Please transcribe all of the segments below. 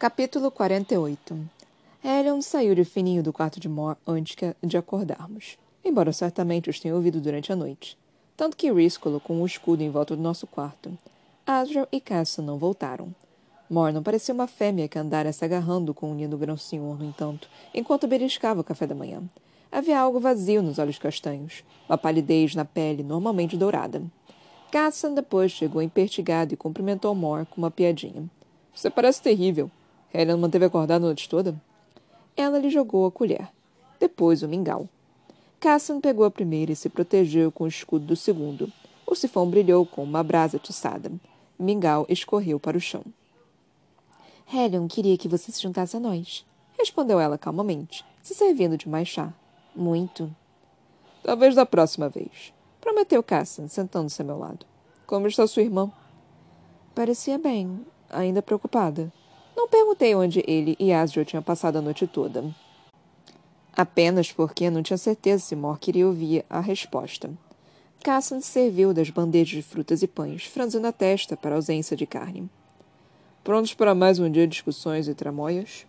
Capítulo 48 Helion saiu de fininho do quarto de Mor antes de acordarmos, embora certamente os tenha ouvido durante a noite. Tanto que Rhys colocou um escudo em volta do nosso quarto. Asriel e Cassie não voltaram. Mor não parecia uma fêmea que andara se agarrando com o ninho do grão-senhor, no entanto, enquanto beliscava o café da manhã. Havia algo vazio nos olhos castanhos, uma palidez na pele normalmente dourada. Cassan depois chegou empertigado e cumprimentou Mor com uma piadinha. Você parece terrível. Helen manteve acordada a noite toda? Ela lhe jogou a colher. Depois o mingau. Cassan pegou a primeira e se protegeu com o escudo do segundo. O sifão brilhou com uma brasa atiçada. Mingau escorreu para o chão. Helen queria que você se juntasse a nós, respondeu ela calmamente, se servindo de mais chá. Muito. Talvez da próxima vez, prometeu Cassan, sentando-se a meu lado. Como está sua irmã? Parecia bem, ainda preocupada. Não perguntei onde ele e Asriel tinham passado a noite toda. Apenas porque não tinha certeza se Mor queria ouvir a resposta. Cassan serviu das bandejas de frutas e pães, franzindo a testa para a ausência de carne. Prontos para mais um dia de discussões e tramóias?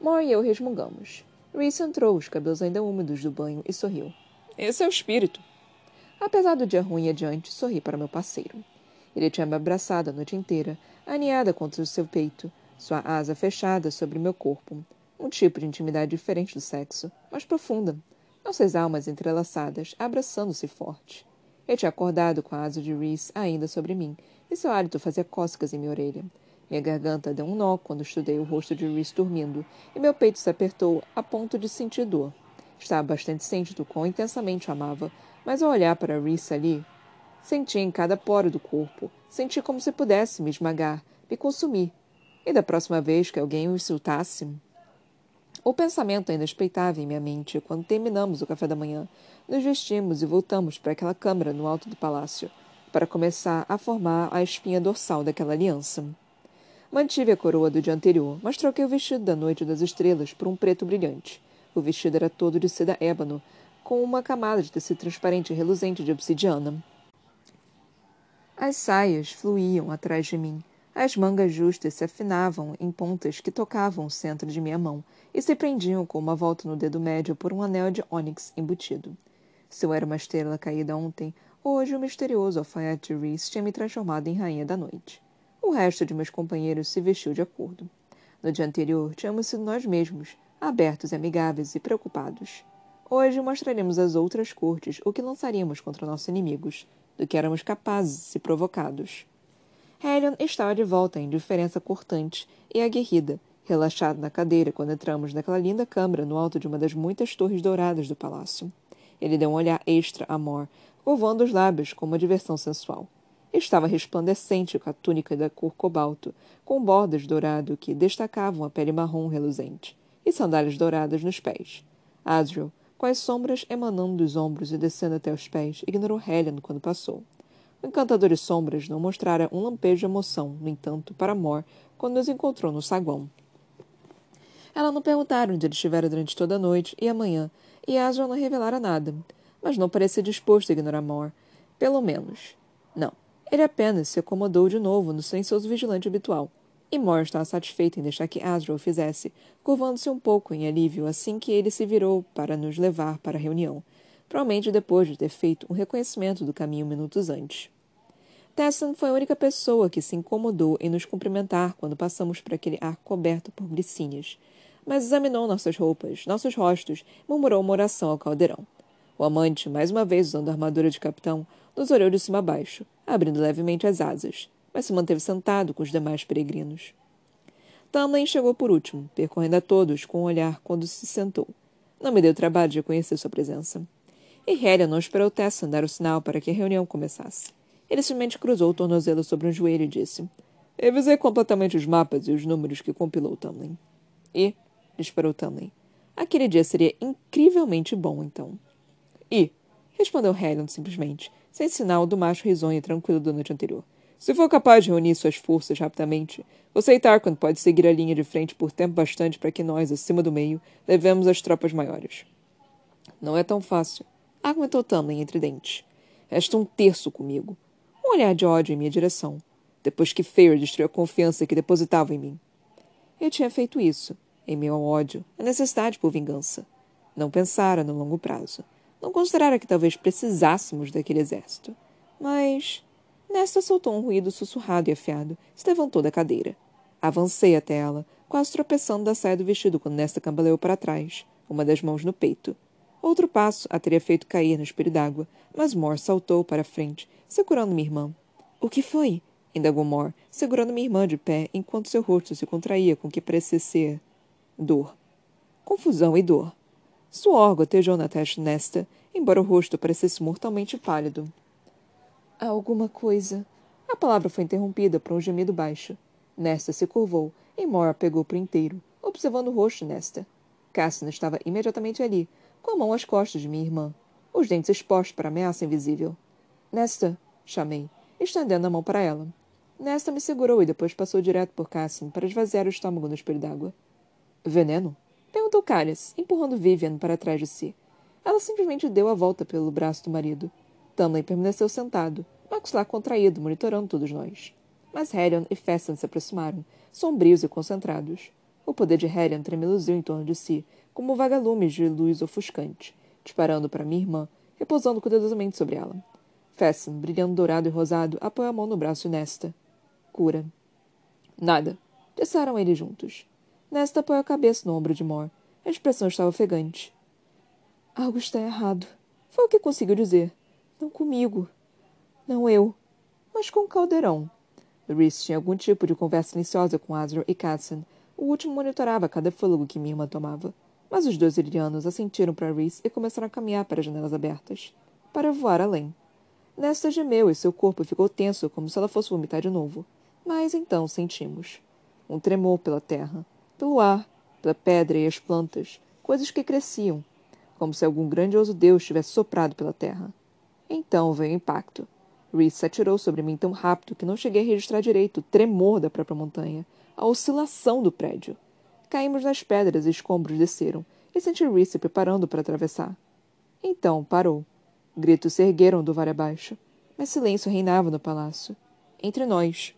Mor e eu resmungamos. Reese entrou, os cabelos ainda úmidos do banho, e sorriu. Esse é o espírito. Apesar do dia ruim adiante, sorri para meu parceiro. Ele tinha me abraçado a noite inteira, aninhada contra o seu peito, sua asa fechada sobre meu corpo. Um tipo de intimidade diferente do sexo, mas profunda. Nossas almas entrelaçadas, abraçando-se forte. Eu tinha acordado com a asa de Reese ainda sobre mim, e seu hálito fazia cócegas em minha orelha. Minha garganta deu um nó quando estudei o rosto de Reese dormindo, e meu peito se apertou a ponto de sentir dor. Estava bastante ciente do quão intensamente o amava, mas ao olhar para Reese ali, senti em cada poro do corpo, senti como se pudesse me esmagar, me consumir, e da próxima vez que alguém o insultasse? O pensamento ainda espreitava em minha mente quando terminamos o café da manhã. Nos vestimos e voltamos para aquela câmara no alto do palácio, para começar a formar a espinha dorsal daquela aliança. Mantive a coroa do dia anterior, mas troquei o vestido da noite das estrelas por um preto brilhante. O vestido era todo de seda ébano, com uma camada de tecido transparente e reluzente de obsidiana. As saias fluíam atrás de mim, as mangas justas se afinavam em pontas que tocavam o centro de minha mão e se prendiam com uma volta no dedo médio por um anel de ônix embutido. Se eu era uma estrela caída ontem, hoje o misterioso alfaiate de Reese tinha me transformado em rainha da noite. O resto de meus companheiros se vestiu de acordo. No dia anterior, tínhamos sido nós mesmos, abertos, amigáveis e preocupados. Hoje mostraremos às outras cortes o que lançaríamos contra nossos inimigos, do que éramos capazes se provocados. Helion estava de volta em diferença cortante e aguerrida, relaxado na cadeira quando entramos naquela linda câmara no alto de uma das muitas torres douradas do palácio. Ele deu um olhar extra a Mor, curvando os lábios com uma diversão sensual. Estava resplandecente com a túnica da cor cobalto, com bordas dourado que destacavam a pele marrom reluzente, e sandálias douradas nos pés. Asriel, com as sombras emanando dos ombros e descendo até os pés, ignorou Helen quando passou. O encantador de sombras não mostrara um lampejo de emoção, no entanto, para Mor quando nos encontrou no saguão. Ela não perguntara onde ele estivera durante toda a noite e a manhã, e Asriel não revelara nada, mas não parecia disposto a ignorar Mor. Pelo menos. Não. Ele apenas se acomodou de novo no silencioso vigilante habitual. E Mor estava satisfeito em deixar que Asriel o fizesse, curvando-se um pouco em alívio assim que ele se virou para nos levar para a reunião provavelmente depois de ter feito um reconhecimento do caminho minutos antes. Tessan foi a única pessoa que se incomodou em nos cumprimentar quando passamos por aquele ar coberto por glicínias, mas examinou nossas roupas, nossos rostos murmurou uma oração ao caldeirão. O amante, mais uma vez usando a armadura de capitão, nos olhou de cima a baixo, abrindo levemente as asas, mas se manteve sentado com os demais peregrinos. Tamlin chegou por último, percorrendo a todos com um olhar quando se sentou. Não me deu trabalho de reconhecer sua presença e Hélio não esperou Tessan dar o sinal para que a reunião começasse. Ele simplesmente cruzou o tornozelo sobre um joelho e disse: Revisei completamente os mapas e os números que compilou Tamlin. E, disparou Tamlin, aquele dia seria incrivelmente bom, então. E, respondeu Helen simplesmente, sem sinal do macho risonho e tranquilo da noite anterior. Se for capaz de reunir suas forças rapidamente, você e Tarquin pode seguir a linha de frente por tempo bastante para que nós, acima do meio, levemos as tropas maiores. Não é tão fácil, argumentou Tamlin entre dentes. Resta um terço comigo. Um olhar de ódio em minha direção, depois que Fair destruiu a confiança que depositava em mim. Eu tinha feito isso, em ao ódio, a necessidade por vingança. Não pensara no longo prazo. Não considerara que talvez precisássemos daquele exército. Mas. Nesta soltou um ruído sussurrado e afiado. Se levantou da cadeira. Avancei até ela, quase tropeçando da saia do vestido quando Nesta cambaleou para trás, uma das mãos no peito. Outro passo a teria feito cair no espelho d'água, mas Moore saltou para a frente, segurando minha irmã. O que foi? indagou Moore, segurando minha irmã de pé enquanto seu rosto se contraía com o que parecia ser. dor. Confusão e dor. Suor gotejou na testa Nesta, embora o rosto parecesse mortalmente pálido. Alguma coisa. A palavra foi interrompida por um gemido baixo. Nesta se curvou e Moore pegou por inteiro, observando o rosto Nesta. Cassina estava imediatamente ali, com a mão às costas de minha irmã, os dentes expostos para a ameaça invisível. Nesta, chamei, estendendo a mão para ela. Nesta me segurou e depois passou direto por Cassim para esvaziar o estômago no espelho d'água. Veneno? Perguntou Calhas, empurrando Vivian para trás de si. Ela simplesmente deu a volta pelo braço do marido. Tamlin permaneceu sentado, maxilar contraído, monitorando todos nós. Mas Helion e Fessan se aproximaram, sombrios e concentrados. O poder de Helion tremeluziu em torno de si, como vagalumes de luz ofuscante, disparando para minha irmã, repousando cuidadosamente sobre ela. Fessan, brilhando dourado e rosado, apoiou a mão no braço de Nesta. Cura. Nada. Disseram eles juntos. Nesta apoiou a cabeça no ombro de Mor. A expressão estava ofegante. Algo está errado. Foi o que conseguiu dizer. Não comigo. Não eu. Mas com o caldeirão. Rhys tinha algum tipo de conversa silenciosa com Azrael e Cassin. O último monitorava cada fôlego que minha irmã tomava. Mas os dois irianos assentiram para Rhys e começaram a caminhar para as janelas abertas. Para voar além. Nesta gemeu e seu corpo ficou tenso como se ela fosse vomitar de novo. Mas então sentimos. Um tremor pela terra, pelo ar, pela pedra e as plantas, coisas que cresciam, como se algum grandioso Deus tivesse soprado pela terra. Então veio o impacto. Reese se atirou sobre mim tão rápido que não cheguei a registrar direito o tremor da própria montanha, a oscilação do prédio. Caímos nas pedras e escombros desceram, e senti Reese se preparando para atravessar. Então parou. Gritos se ergueram do vale abaixo, mas silêncio reinava no palácio. Entre nós.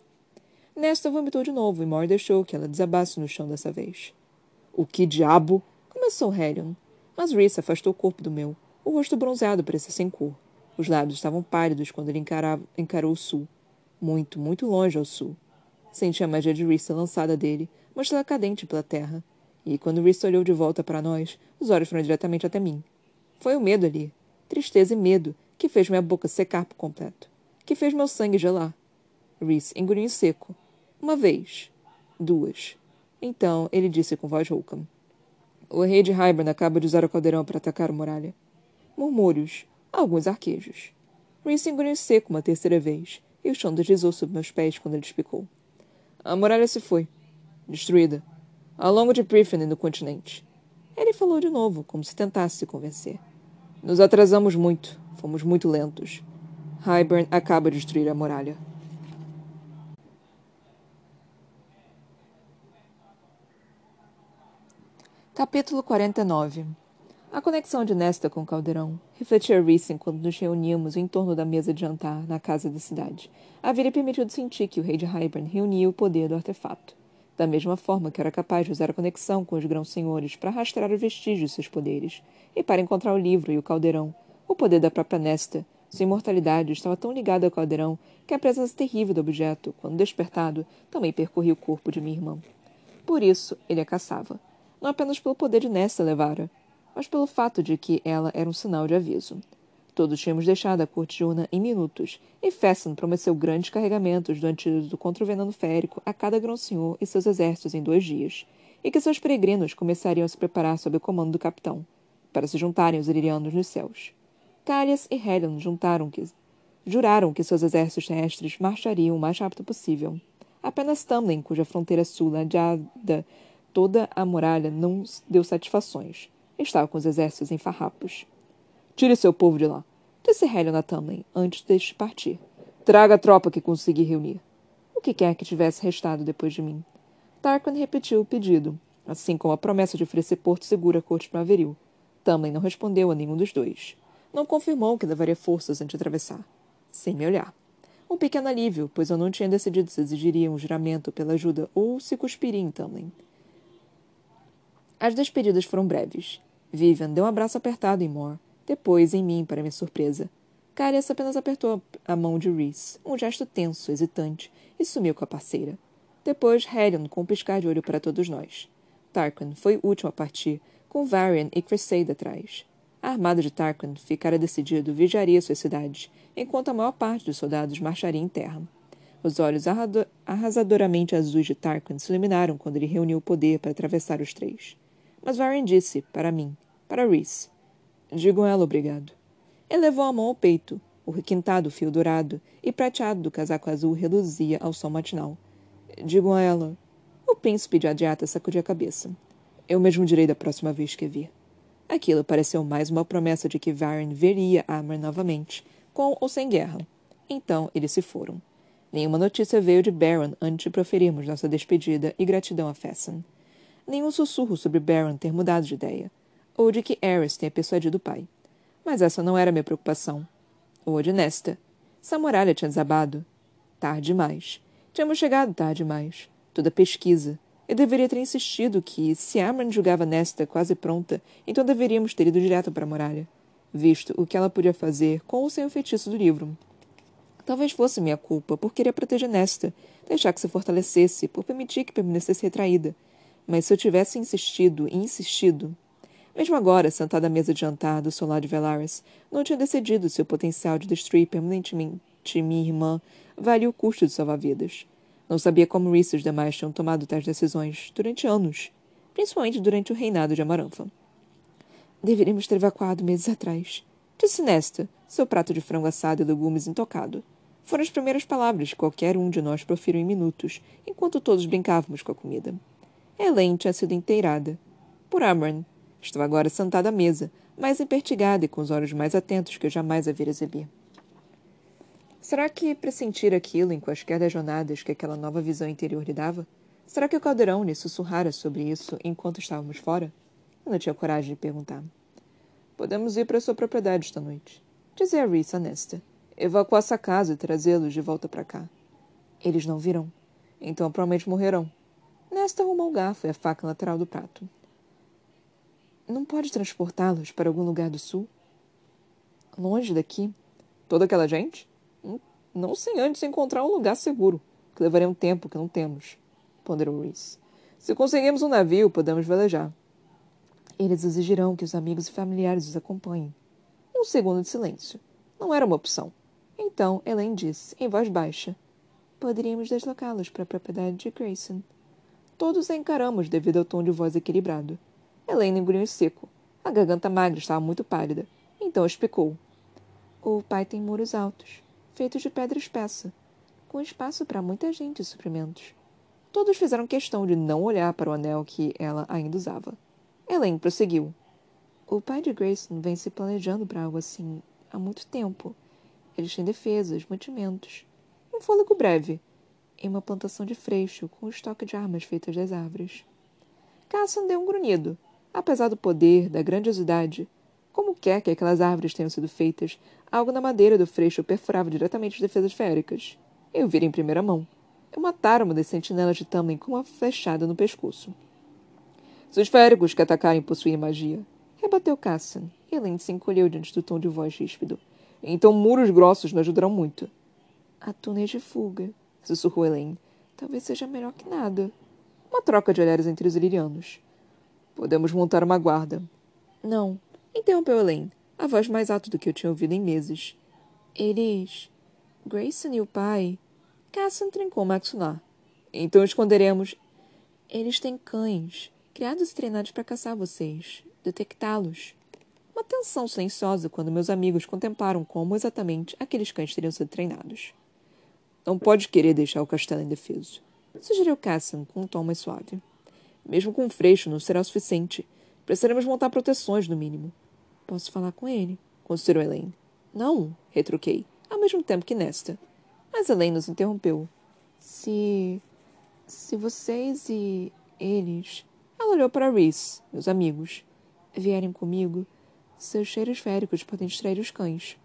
Nesta vomitou de novo e Mor deixou que ela desabasse no chão dessa vez. O que diabo? Começou Helion. Mas Reese afastou o corpo do meu. O rosto bronzeado parecia sem cor. Os lábios estavam pálidos quando ele encarava, encarou o sul. Muito, muito longe ao sul. Senti a magia de Reese lançada dele, mostrando cadente pela terra. E quando Reese olhou de volta para nós, os olhos foram diretamente até mim. Foi o medo ali, tristeza e medo, que fez minha boca secar por completo, que fez meu sangue gelar. Reese engoliu em seco. Uma vez. Duas. Então ele disse com voz rouca. O rei de Hybern acaba de usar o caldeirão para atacar a muralha. Murmúrios. Alguns arquejos. Reese engoliu em seco uma terceira vez, e o chão deslizou sob meus pés quando ele explicou. A muralha se foi destruída, ao longo de Priffen e no continente. Ele falou de novo, como se tentasse se convencer. Nos atrasamos muito, fomos muito lentos. Hybern acaba de destruir a muralha. Capítulo 49 A conexão de Nesta com o caldeirão refletia Reese quando nos reuníamos em torno da mesa de jantar na casa da cidade. Haveria permitido sentir que o rei de Hybern reunia o poder do artefato da mesma forma que era capaz de usar a conexão com os grãos-senhores para rastrear os vestígios de seus poderes, e para encontrar o livro e o caldeirão, o poder da própria Nesta. Sua imortalidade estava tão ligada ao caldeirão que a presença terrível do objeto, quando despertado, também percorria o corpo de minha irmã. Por isso, ele a caçava. Não apenas pelo poder de Nesta levara, mas pelo fato de que ela era um sinal de aviso. Todos tínhamos deixado a corte de Una em minutos, e Fesson prometeu grandes carregamentos do antídoto contra o veneno férico a cada grão-senhor e seus exércitos em dois dias, e que seus peregrinos começariam a se preparar sob o comando do capitão, para se juntarem aos Iririanos nos céus. Carias e Helion juntaram que, juraram que seus exércitos terrestres marchariam o mais rápido possível. Apenas Tamlin, cuja fronteira sul ladeada toda a muralha, não deu satisfações. Estava com os exércitos em farrapos. Tire seu povo de lá, disse Helion a Tamlin antes de partir. Traga a tropa que consegui reunir. O que quer que tivesse restado depois de mim. Tarquin repetiu o pedido, assim como a promessa de oferecer porto seguro à corte primaveril. Tamlin não respondeu a nenhum dos dois. Não confirmou que levaria forças antes de atravessar. Sem me olhar. Um pequeno alívio, pois eu não tinha decidido se exigiria um juramento pela ajuda ou se cuspiria em Tamlin. As despedidas foram breves. Vivian deu um abraço apertado em Moore, depois em mim, para minha surpresa. Carias apenas apertou a mão de Reese, um gesto tenso, hesitante, e sumiu com a parceira. Depois, Helion com um piscar de olho para todos nós. Tarquin foi o último a partir, com Varian e Cressade atrás. A armada de Tarquin ficara decidido vigiaria suas cidades, enquanto a maior parte dos soldados marcharia em terra. Os olhos arrasadoramente azuis de Tarquin se iluminaram quando ele reuniu o poder para atravessar os três. Mas Varian disse, para mim, para Reese, Digo ela obrigado. Ele levou a mão ao peito. O requintado fio dourado e prateado do casaco azul reluzia ao sol matinal. Digo a ela. O príncipe de Adiata sacudiu a cabeça. Eu mesmo direi da próxima vez que vir. Aquilo pareceu mais uma promessa de que Varen veria Amr novamente, com ou sem guerra. Então eles se foram. Nenhuma notícia veio de Baron antes de proferirmos nossa despedida e gratidão a Fesson. Nenhum sussurro sobre Baron ter mudado de ideia, ou de que Eris tenha persuadido o pai. Mas essa não era minha preocupação. Ou de Nesta. Essa muralha tinha desabado. Tarde demais. Tínhamos chegado tarde demais. Toda a pesquisa. Eu deveria ter insistido que, se Amran julgava Nesta quase pronta, então deveríamos ter ido direto para a muralha, visto o que ela podia fazer com ou sem o feitiço do livro. Talvez fosse minha culpa por querer proteger Nesta, deixar que se fortalecesse, por permitir que permanecesse retraída. Mas se eu tivesse insistido e insistido. Mesmo agora, sentada à mesa de jantar do solar de Velaris, não tinha decidido se o potencial de destruir permanentemente minha irmã valia o custo de salvar vidas. Não sabia como Reese e os demais tinham tomado tais decisões durante anos, principalmente durante o reinado de Amaranfa. Deveríamos ter evacuado meses atrás, disse Nesta, seu prato de frango assado e legumes intocado. Foram as primeiras palavras que qualquer um de nós proferiu em minutos, enquanto todos brincávamos com a comida. Elaine tinha sido inteirada. Por Amran. Estava agora sentada à mesa, mais empertigada e com os olhos mais atentos que eu jamais a vira exibir. Será que pressentir aquilo em quaisquer das jornadas que aquela nova visão interior lhe dava? Será que o caldeirão lhe sussurrara sobre isso enquanto estávamos fora? Eu não tinha coragem de perguntar. Podemos ir para sua propriedade esta noite, dizia Reese honesta. Evacuar essa casa e trazê-los de volta para cá. Eles não virão. Então provavelmente morrerão. Nesta arrumou o garfo e a faca lateral do prato. Não pode transportá-los para algum lugar do sul? Longe daqui? Toda aquela gente? Hum, não sem antes encontrar um lugar seguro, que levaria um tempo que não temos, ponderou Reese. Se conseguirmos um navio, podemos velejar. Eles exigirão que os amigos e familiares os acompanhem. Um segundo de silêncio. Não era uma opção. Então, Elaine disse, em voz baixa: Poderíamos deslocá-los para a propriedade de Grayson. Todos a encaramos devido ao tom de voz equilibrado. Elaine engoliu em seco. A garganta magra estava muito pálida. Então explicou. O pai tem muros altos, feitos de pedra espessa, com espaço para muita gente e suprimentos. Todos fizeram questão de não olhar para o anel que ela ainda usava. Elaine prosseguiu. O pai de Grayson vem se planejando para algo assim há muito tempo. Eles têm defesas, mantimentos, um fôlego breve, em uma plantação de freixo com um estoque de armas feitas das árvores. Cassan deu um grunhido. Apesar do poder, da grandiosidade, como quer que aquelas árvores tenham sido feitas, algo na madeira do freixo perfurava diretamente as defesas féricas. Eu vi em primeira mão. Eu matara uma das sentinelas de Tamlin com uma flechada no pescoço. Se os féricos que atacarem possuem magia, rebateu Cassian. Elaine se encolheu diante do tom de voz ríspido. Então muros grossos não ajudarão muito. A túnel de fuga, sussurrou Elaine. Talvez seja melhor que nada. Uma troca de olhares entre os ilirianos. Podemos montar uma guarda. Não, interrompeu Elaine, a voz mais alta do que eu tinha ouvido em meses. Eles. Grayson e o pai. Cassian trincou o maxilar. Então esconderemos. Eles têm cães criados e treinados para caçar vocês, detectá-los. Uma tensão silenciosa quando meus amigos contemplaram como exatamente aqueles cães teriam sido treinados. Não pode querer deixar o castelo indefeso, sugeriu Cassan com um tom mais suave. Mesmo com um freixo não será o suficiente. Precisaremos montar proteções, no mínimo. Posso falar com ele, considerou Elaine. Não, retruquei, ao mesmo tempo que Nesta. Mas Elaine nos interrompeu. Se. Se vocês e eles ela olhou para Reese, meus amigos. Vierem comigo. Seus cheiros féricos podem distrair os cães.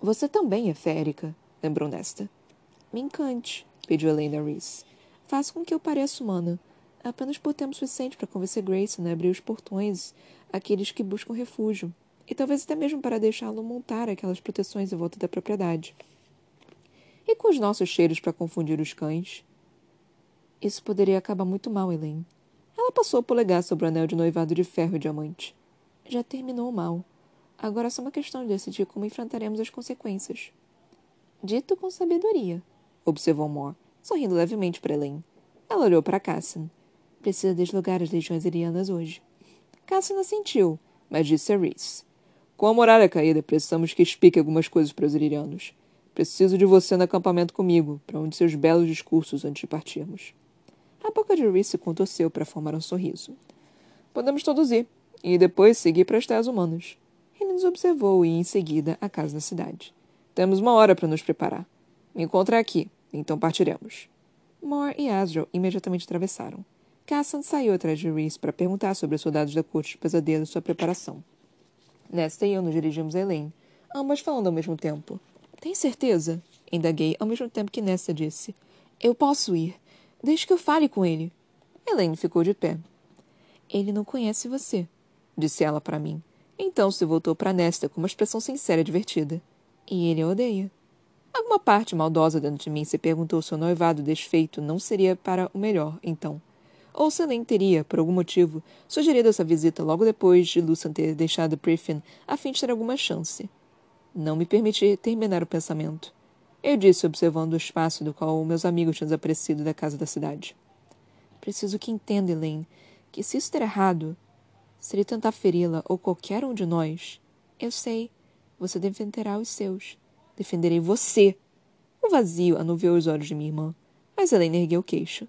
Você também é férica, lembrou Nesta. Me encante, pediu Helena Reese. Faça com que eu pareça humana. Apenas por tempo suficiente para convencer Grayson a abrir os portões àqueles que buscam refúgio, e talvez até mesmo para deixá-lo montar aquelas proteções em volta da propriedade. E com os nossos cheiros para confundir os cães? Isso poderia acabar muito mal, Elaine. Ela passou o polegar sobre o anel de noivado de ferro e diamante. Já terminou mal. Agora é só uma questão de decidir como enfrentaremos as consequências. Dito com sabedoria, observou Moore, sorrindo levemente para Elaine. Ela olhou para Cassian. Precisa deslogar as legiões irianas hoje. Cassian assentiu, mas disse a Reese. Com a muralha caída, precisamos que explique algumas coisas para os irianos. Preciso de você no acampamento comigo, para um de seus belos discursos antes de partirmos. A boca de Reese se contorceu para formar um sorriso. Podemos todos ir, e depois seguir para as terras humanas. Ele nos observou e, em seguida, a casa da cidade. Temos uma hora para nos preparar. Me encontre aqui, então partiremos. Moore e Asriel imediatamente atravessaram. Cassan saiu atrás de Reese para perguntar sobre os soldados da corte de pesadelo e sua preparação. Nesta e eu nos dirigimos a Elaine, ambas falando ao mesmo tempo. Tem certeza? Indaguei ao mesmo tempo que Nesta disse. Eu posso ir. Desde que eu fale com ele. Elaine ficou de pé. Ele não conhece você, disse ela para mim. Então se voltou para Nesta com uma expressão sincera e divertida. E ele a odeia. Alguma parte maldosa dentro de mim se perguntou se o noivado desfeito não seria para o melhor, então. Ou se Elaine teria, por algum motivo, sugerido essa visita logo depois de Lucian ter deixado Priffin a fim de ter alguma chance. Não me permiti terminar o pensamento. Eu disse, observando o espaço do qual meus amigos tinham desaparecido da casa da cidade. Preciso que entenda, Elaine, que se isso der errado, se ele tentar feri-la ou qualquer um de nós, eu sei, você defenderá os seus. Defenderei você. O vazio anuviou os olhos de minha irmã, mas Elaine ergueu o queixo.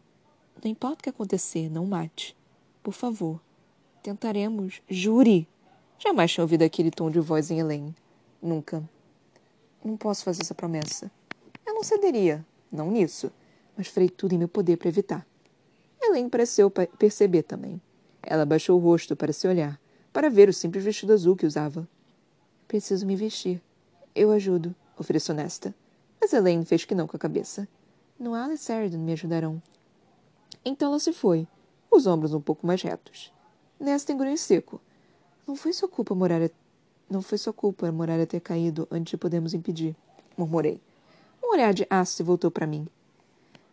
Não importa o que acontecer, não mate. Por favor. Tentaremos. Jure! Jamais tinha ouvido aquele tom de voz em Elaine. Nunca. Não posso fazer essa promessa. Eu não cederia, não nisso, mas farei tudo em meu poder para evitar. Elaine pareceu perceber também. Ela baixou o rosto para se olhar, para ver o simples vestido azul que usava. Preciso me vestir. Eu ajudo, ofereceu Nesta. Mas Elaine fez que não com a cabeça. Noala e Sheridan me ajudarão. Então ela se foi, os ombros um pouco mais retos. Nesta engoliu seco. Não foi sua culpa a muralha... Não foi sua culpa a ter caído antes de podermos impedir, murmurei. Um olhar de aço voltou para mim.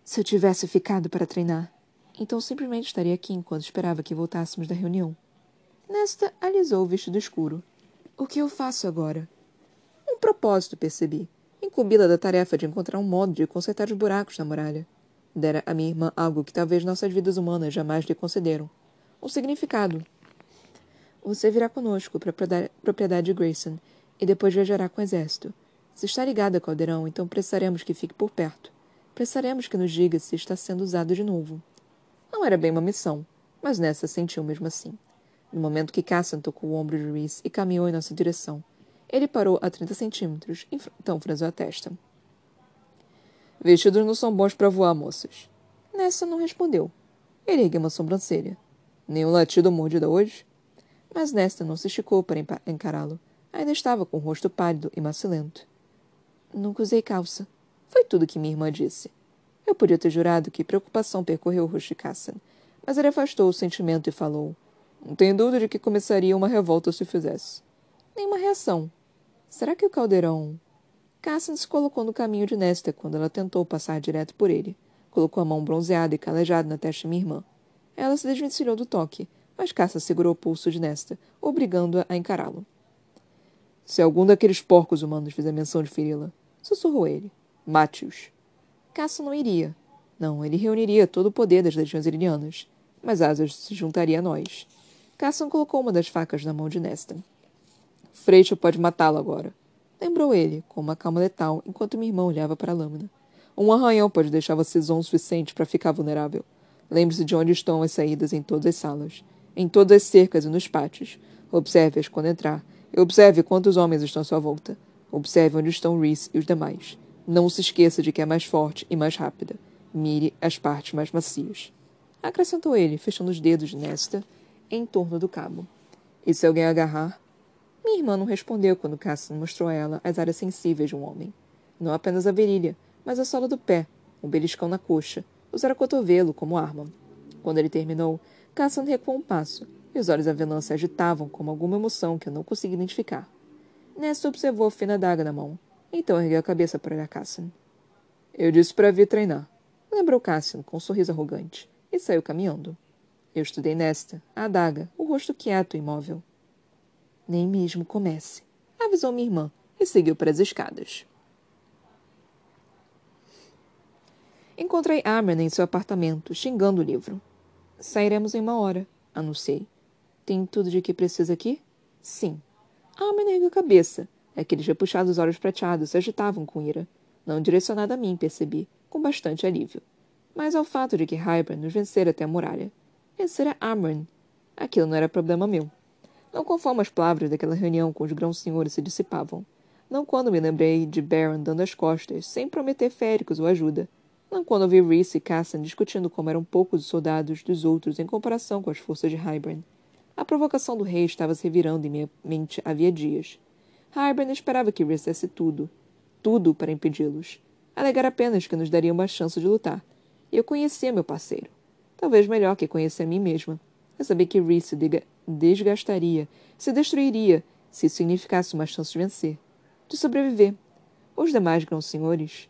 Se eu tivesse ficado para treinar, então simplesmente estaria aqui enquanto esperava que voltássemos da reunião. Nesta alisou o vestido escuro. O que eu faço agora? Propósito, percebi. Incumbi-la da tarefa de encontrar um modo de consertar os buracos na muralha. Dera a minha irmã algo que talvez nossas vidas humanas jamais lhe concederam. Um significado. Você virá conosco para a propriedade de Grayson e depois viajará com o exército. Se está ligado a Caldeirão, então precisaremos que fique por perto. Precisaremos que nos diga se está sendo usado de novo. Não era bem uma missão, mas nessa sentiu mesmo assim. No momento que Cassan tocou o ombro de Reese e caminhou em nossa direção, ele parou a 30 centímetros, então franziu a testa. Vestidos não são bons para voar, moças. Nessa não respondeu. Ele ergueu uma sobrancelha. Nenhum latido mordida hoje? Mas Nesta não se esticou para encará-lo. Ainda estava com o rosto pálido e macilento. Nunca usei calça. Foi tudo que minha irmã disse. Eu podia ter jurado que preocupação percorreu o rosto de Cassan, mas ele afastou o sentimento e falou: Não tenho dúvida de que começaria uma revolta se fizesse. Nenhuma reação. Será que o caldeirão. Cassan se colocou no caminho de Nesta quando ela tentou passar direto por ele. Colocou a mão bronzeada e calejada na testa de minha irmã. Ela se desvencilhou do toque, mas Cassan segurou o pulso de Nesta, obrigando-a a encará-lo. Se algum daqueles porcos humanos fizer menção de feri-la, sussurrou ele. Mate-os. Casso não iria. Não, ele reuniria todo o poder das legiões irinianas. Mas Asas se juntaria a nós. Casson colocou uma das facas na mão de Nesta. Freixo pode matá-lo agora. Lembrou ele, com uma calma letal, enquanto minha irmã olhava para a lâmina. Um arranhão pode deixar você zon o suficiente para ficar vulnerável. Lembre-se de onde estão as saídas em todas as salas, em todas as cercas e nos pátios. Observe-as quando entrar e observe quantos homens estão à sua volta. Observe onde estão Reese e os demais. Não se esqueça de que é mais forte e mais rápida. Mire as partes mais macias. Acrescentou ele, fechando os dedos nesta em torno do cabo. E se alguém agarrar? Minha irmã não respondeu quando Cassan mostrou a ela as áreas sensíveis de um homem. Não apenas a virilha, mas a sola do pé, um beliscão na coxa, usar o cotovelo como arma. Quando ele terminou, Cassan recuou um passo, e os olhos da vilã se agitavam como alguma emoção que eu não conseguia identificar. Nesta observou a fina daga na mão. Então ergueu a cabeça para olhar Cassian. Eu disse para vir treinar. Lembrou Cassian, com um sorriso arrogante, e saiu caminhando. Eu estudei nesta, a adaga, o rosto quieto e imóvel. Nem mesmo comece, avisou minha irmã, e seguiu para as escadas. Encontrei Amran em seu apartamento, xingando o livro. Sairemos em uma hora, anunciei. Tem tudo de que precisa aqui? Sim. Amran ergueu a cabeça. Aqueles repuxados olhos prateados se agitavam com ira. Não direcionado a mim, percebi, com bastante alívio. Mas ao fato de que Hybern nos vencera até a muralha. Vencera Amran. Aquilo não era problema meu. Não conforme as palavras daquela reunião com os grãos senhores se dissipavam. Não quando me lembrei de Baron dando as costas, sem prometer féricos ou ajuda. Não quando ouvi Reese e Cassan discutindo como eram poucos os soldados dos outros em comparação com as forças de Hybern. A provocação do rei estava se revirando em minha mente havia dias. Hybern esperava que Reese desse tudo. Tudo para impedi-los. Alegar apenas que nos daria uma chance de lutar. Eu conhecia meu parceiro. Talvez melhor que conhecer a mim mesma. Eu sabia que Reese se desgastaria, se destruiria, se isso significasse uma chance de vencer de sobreviver. Os demais grãos senhores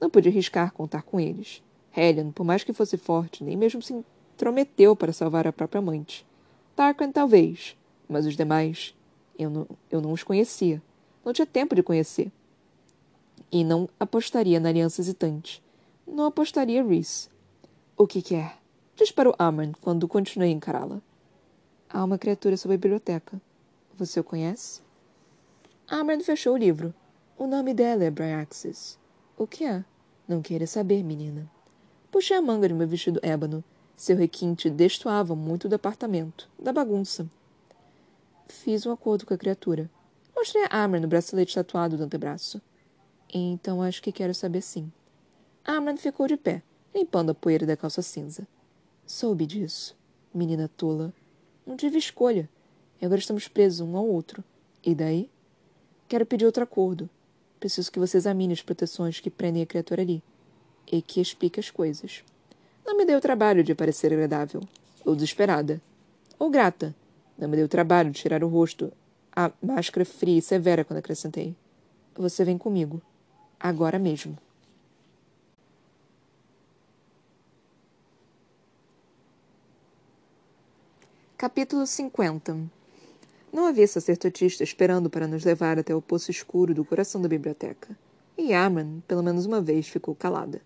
não podia arriscar contar com eles. Helen, por mais que fosse forte, nem mesmo se intrometeu para salvar a própria amante. Tarquin talvez, mas os demais, eu não, eu não os conhecia. Não tinha tempo de conhecer. E não apostaria na aliança hesitante. Não apostaria Reese. O que quer? Disparou Amon quando continuei a encará-la. Há uma criatura sob a biblioteca. Você o conhece? Amran fechou o livro. O nome dela é Bryaxis. O que é? Não queira saber, menina. Puxei a manga de meu vestido ébano. Seu requinte destoava muito do apartamento, da bagunça. Fiz um acordo com a criatura. Mostrei a Amran no bracelete tatuado do antebraço. Então acho que quero saber sim. Amran ficou de pé, limpando a poeira da calça cinza. Soube disso, menina tola. Não tive escolha. E agora estamos presos um ao outro. E daí? Quero pedir outro acordo. Preciso que você examine as proteções que prendem a criatura ali. E que explique as coisas. Não me deu trabalho de parecer agradável. Ou desesperada. Ou grata. Não me deu o trabalho de tirar o rosto. A máscara fria e severa quando acrescentei. Você vem comigo. Agora mesmo. Capítulo 50 não havia sacerdotista esperando para nos levar até o poço escuro do coração da biblioteca. E Amran, pelo menos uma vez, ficou calada.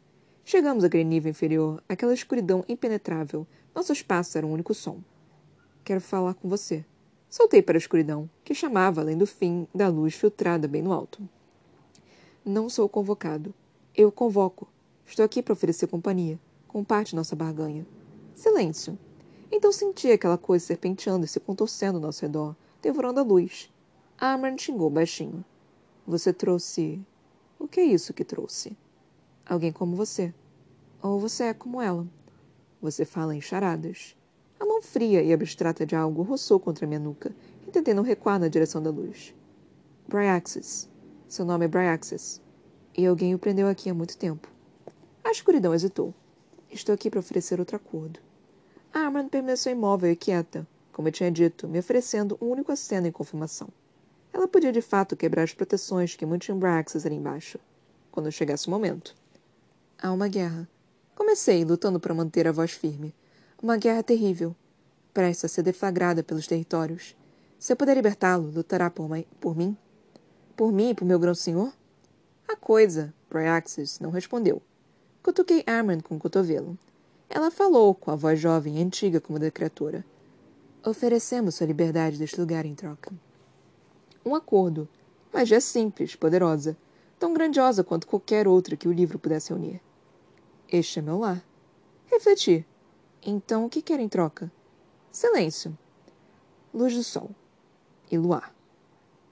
Chegamos àquele nível inferior, aquela escuridão impenetrável. Nossos passos eram um único som. Quero falar com você. Soltei para a escuridão, que chamava além do fim da luz filtrada bem no alto. Não sou convocado. Eu convoco. Estou aqui para oferecer companhia. Comparte nossa barganha. Silêncio. Então senti aquela coisa serpenteando e se contorcendo ao nosso redor, devorando a luz. Amran xingou baixinho. Você trouxe. O que é isso que trouxe? Alguém como você. Ou você é como ela. Você fala em charadas. A mão fria e abstrata de algo roçou contra minha nuca, e tentei não recuar na direção da luz. Bryaxis. Seu nome é Bryaxis. E alguém o prendeu aqui há muito tempo. A escuridão hesitou. Estou aqui para oferecer outro acordo. Amran permaneceu imóvel e quieta, como eu tinha dito, me oferecendo um único aceno em confirmação. Ela podia de fato quebrar as proteções que mantinham Braxas ali embaixo, quando chegasse o momento. Há uma guerra. Comecei, lutando para manter a voz firme. Uma guerra terrível, prestes a ser deflagrada pelos territórios. Se eu puder libertá-lo, lutará por, por mim? Por mim e por meu grão-senhor? A coisa, Bryaxis não respondeu. Cutuquei Armand com o cotovelo. Ela falou, com a voz jovem e antiga como da criatura. Oferecemos sua liberdade deste lugar em troca. Um acordo, mas já simples, poderosa, tão grandiosa quanto qualquer outra que o livro pudesse unir. Este é meu lar. Refleti. Então, o que quer em troca? Silêncio. Luz do sol. E luar.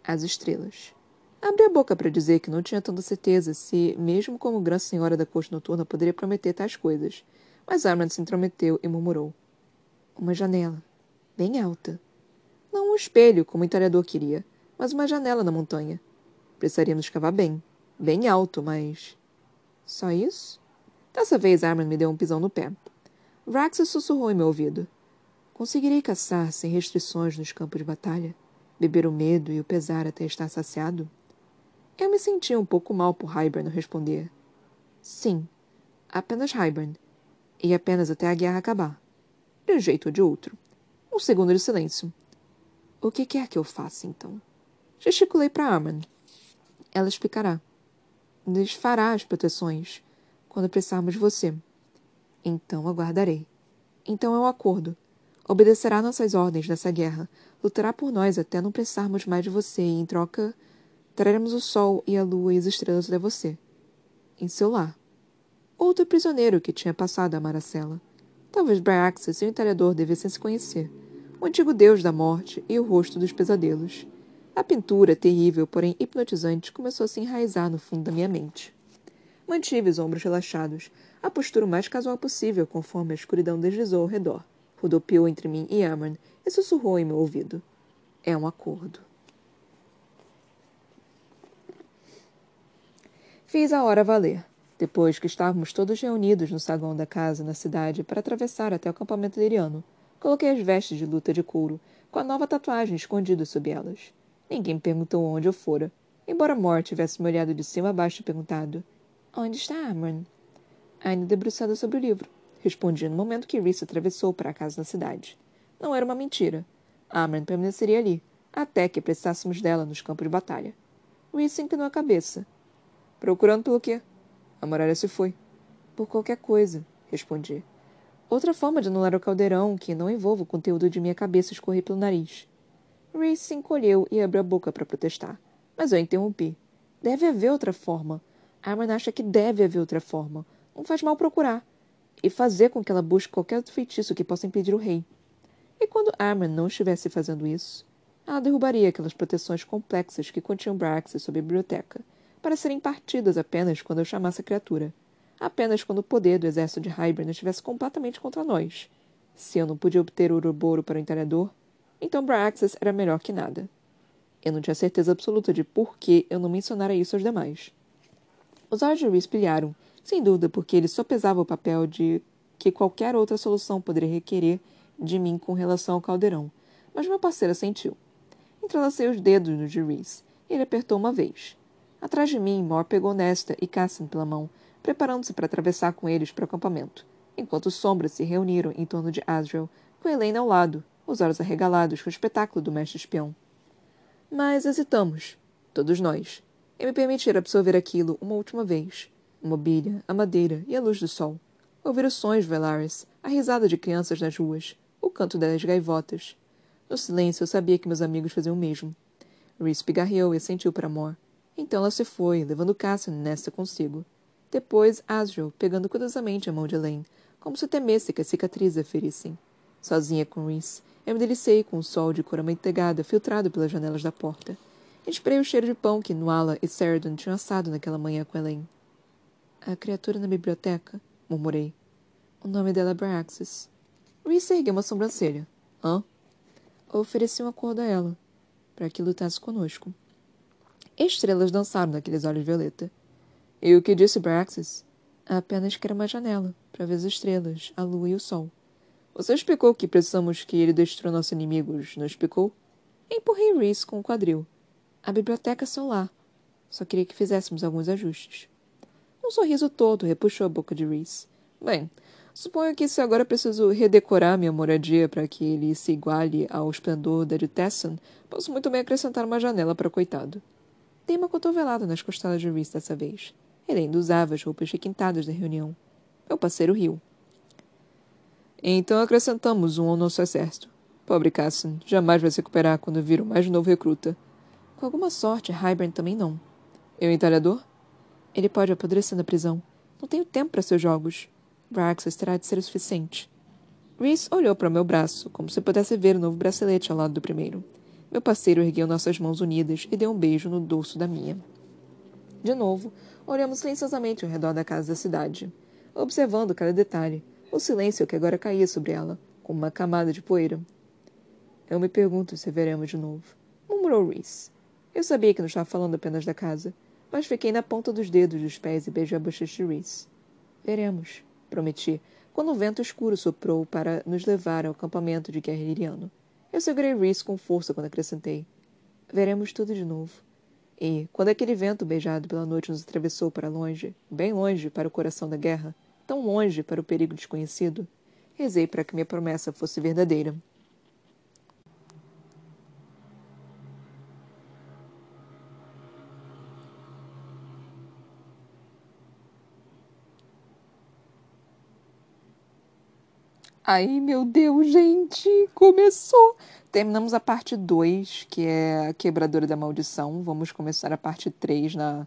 As estrelas. Abri a boca para dizer que não tinha tanta certeza se, mesmo como grande senhora da corte noturna, poderia prometer tais coisas. Mas Armand se intrometeu e murmurou. Uma janela bem alta. Não um espelho, como o entalhador queria, mas uma janela na montanha. Precisaríamos cavar bem, bem alto, mas. Só isso? Dessa vez, Armin me deu um pisão no pé. Raxa sussurrou em meu ouvido. Conseguirei caçar sem restrições nos campos de batalha? Beber o medo e o pesar até estar saciado? Eu me sentia um pouco mal por Hybern responder. Sim, apenas Hybern. E apenas até a guerra acabar. De um jeito ou de outro. Um segundo de silêncio. O que quer que eu faça, então? Gesticulei para Arman. Ela explicará. Desfará as proteções quando precisarmos de você. Então aguardarei. Então é um acordo. Obedecerá nossas ordens nessa guerra. Lutará por nós até não precisarmos mais de você e, em troca, traremos o sol e a lua e as estrelas até você. Em seu lar. Outro prisioneiro que tinha passado a Maracela. Talvez Bryaxis e o entalhador devessem se conhecer. O antigo deus da morte e o rosto dos pesadelos. A pintura, terrível, porém hipnotizante, começou a se enraizar no fundo da minha mente. Mantive os ombros relaxados, a postura o mais casual possível, conforme a escuridão deslizou ao redor. Rodopiou entre mim e Amron e sussurrou em meu ouvido. É um acordo. Fiz a hora valer. Depois que estávamos todos reunidos no saguão da casa na cidade para atravessar até o acampamento liriano, coloquei as vestes de luta de couro, com a nova tatuagem escondida sob elas. Ninguém me perguntou onde eu fora, embora Mort tivesse me olhado de cima a baixo e perguntado: Onde está Amron? Ainda debruçada sobre o livro, respondi no momento que Reese atravessou para a casa na cidade. Não era uma mentira. Amron permaneceria ali, até que precisássemos dela nos campos de batalha. Reese inclinou a cabeça. Procurando pelo quê? A muralha se foi. Por qualquer coisa, respondi. Outra forma de anular o caldeirão que não envolva o conteúdo de minha cabeça escorrer pelo nariz. Reese se encolheu e abriu a boca para protestar. Mas eu interrompi. Deve haver outra forma. Arman acha que deve haver outra forma. Não faz mal procurar. E fazer com que ela busque qualquer feitiço que possa impedir o rei. E quando Arman não estivesse fazendo isso, ela derrubaria aquelas proteções complexas que continham Braxis sobre a biblioteca para serem partidas apenas quando eu chamasse a criatura. Apenas quando o poder do exército de Hybern estivesse completamente contra nós. Se eu não podia obter o Uruboro para o entalhador, então Braaxis era melhor que nada. Eu não tinha certeza absoluta de por que eu não mencionara isso aos demais. Os olhos de Reese brilharam, sem dúvida porque ele só pesava o papel de que qualquer outra solução poderia requerer de mim com relação ao caldeirão, mas meu parceiro sentiu. Entrelacei os dedos no de e ele apertou uma vez. Atrás de mim, Mor pegou Nesta e Cassin pela mão, preparando-se para atravessar com eles para o acampamento, enquanto sombras se reuniram em torno de Asriel, com Helena ao lado, os olhos arregalados com o espetáculo do mestre espião. Mas hesitamos, todos nós, em me permitir absorver aquilo uma última vez. A mobília, a madeira e a luz do sol. Ouvir os sons Velaris, a risada de crianças nas ruas, o canto das gaivotas. No silêncio, eu sabia que meus amigos faziam o mesmo. Reese pigarreou e assentiu para Mor. Então ela se foi, levando Cassian nesta consigo. Depois, Asriel, pegando cuidadosamente a mão de Elaine, como se temesse que as cicatrizes a ferissem. Sozinha com Reese, eu me delicei com o sol de cor amanteigada filtrado pelas janelas da porta. Esperei o cheiro de pão que Nuala e Sheridan tinham assado naquela manhã com Elaine. A criatura na biblioteca, murmurei. O nome dela é Braxis. Reese ergueu uma sobrancelha. Hã? Ofereci um acordo a ela, para que lutasse conosco. Estrelas dançaram naqueles olhos violeta. E o que disse Braxis? Apenas que era uma janela, para ver as estrelas, a lua e o sol. Você explicou que precisamos que ele destrua nossos inimigos, não explicou? Empurrei Reese com o quadril. A biblioteca é seu lar. Só queria que fizéssemos alguns ajustes. Um sorriso todo repuxou a boca de Reese. Bem, suponho que se agora preciso redecorar minha moradia para que ele se iguale ao esplendor da de Tesson, posso muito bem acrescentar uma janela para o coitado. Dei uma cotovelada nas costelas de Reese dessa vez. Ele ainda usava as roupas requintadas da reunião. Meu parceiro riu. Então acrescentamos um ao nosso exército. Pobre Cassin, jamais vai se recuperar quando vir o mais novo recruta. Com alguma sorte, Hybern também não. E o entalhador? Ele pode apodrecer na prisão. Não tenho tempo para seus jogos. Braxas terá de ser o suficiente. Reese olhou para o meu braço, como se pudesse ver o novo bracelete ao lado do primeiro. Meu parceiro ergueu nossas mãos unidas e deu um beijo no dorso da minha. De novo, olhamos silenciosamente ao redor da casa da cidade, observando cada detalhe, o silêncio que agora caía sobre ela, como uma camada de poeira. Eu me pergunto se veremos de novo, murmurou Reese. Eu sabia que não estava falando apenas da casa, mas fiquei na ponta dos dedos dos pés e beijei a bochecha de Reese. Veremos, prometi, quando um vento escuro soprou para nos levar ao acampamento de guerra iriano. Eu segurei Reese com força quando acrescentei. Veremos tudo de novo. E, quando aquele vento beijado pela noite nos atravessou para longe, bem longe para o coração da guerra, tão longe para o perigo desconhecido, rezei para que minha promessa fosse verdadeira. Ai, meu Deus, gente, começou! Terminamos a parte 2, que é a Quebradora da Maldição. Vamos começar a parte 3 na.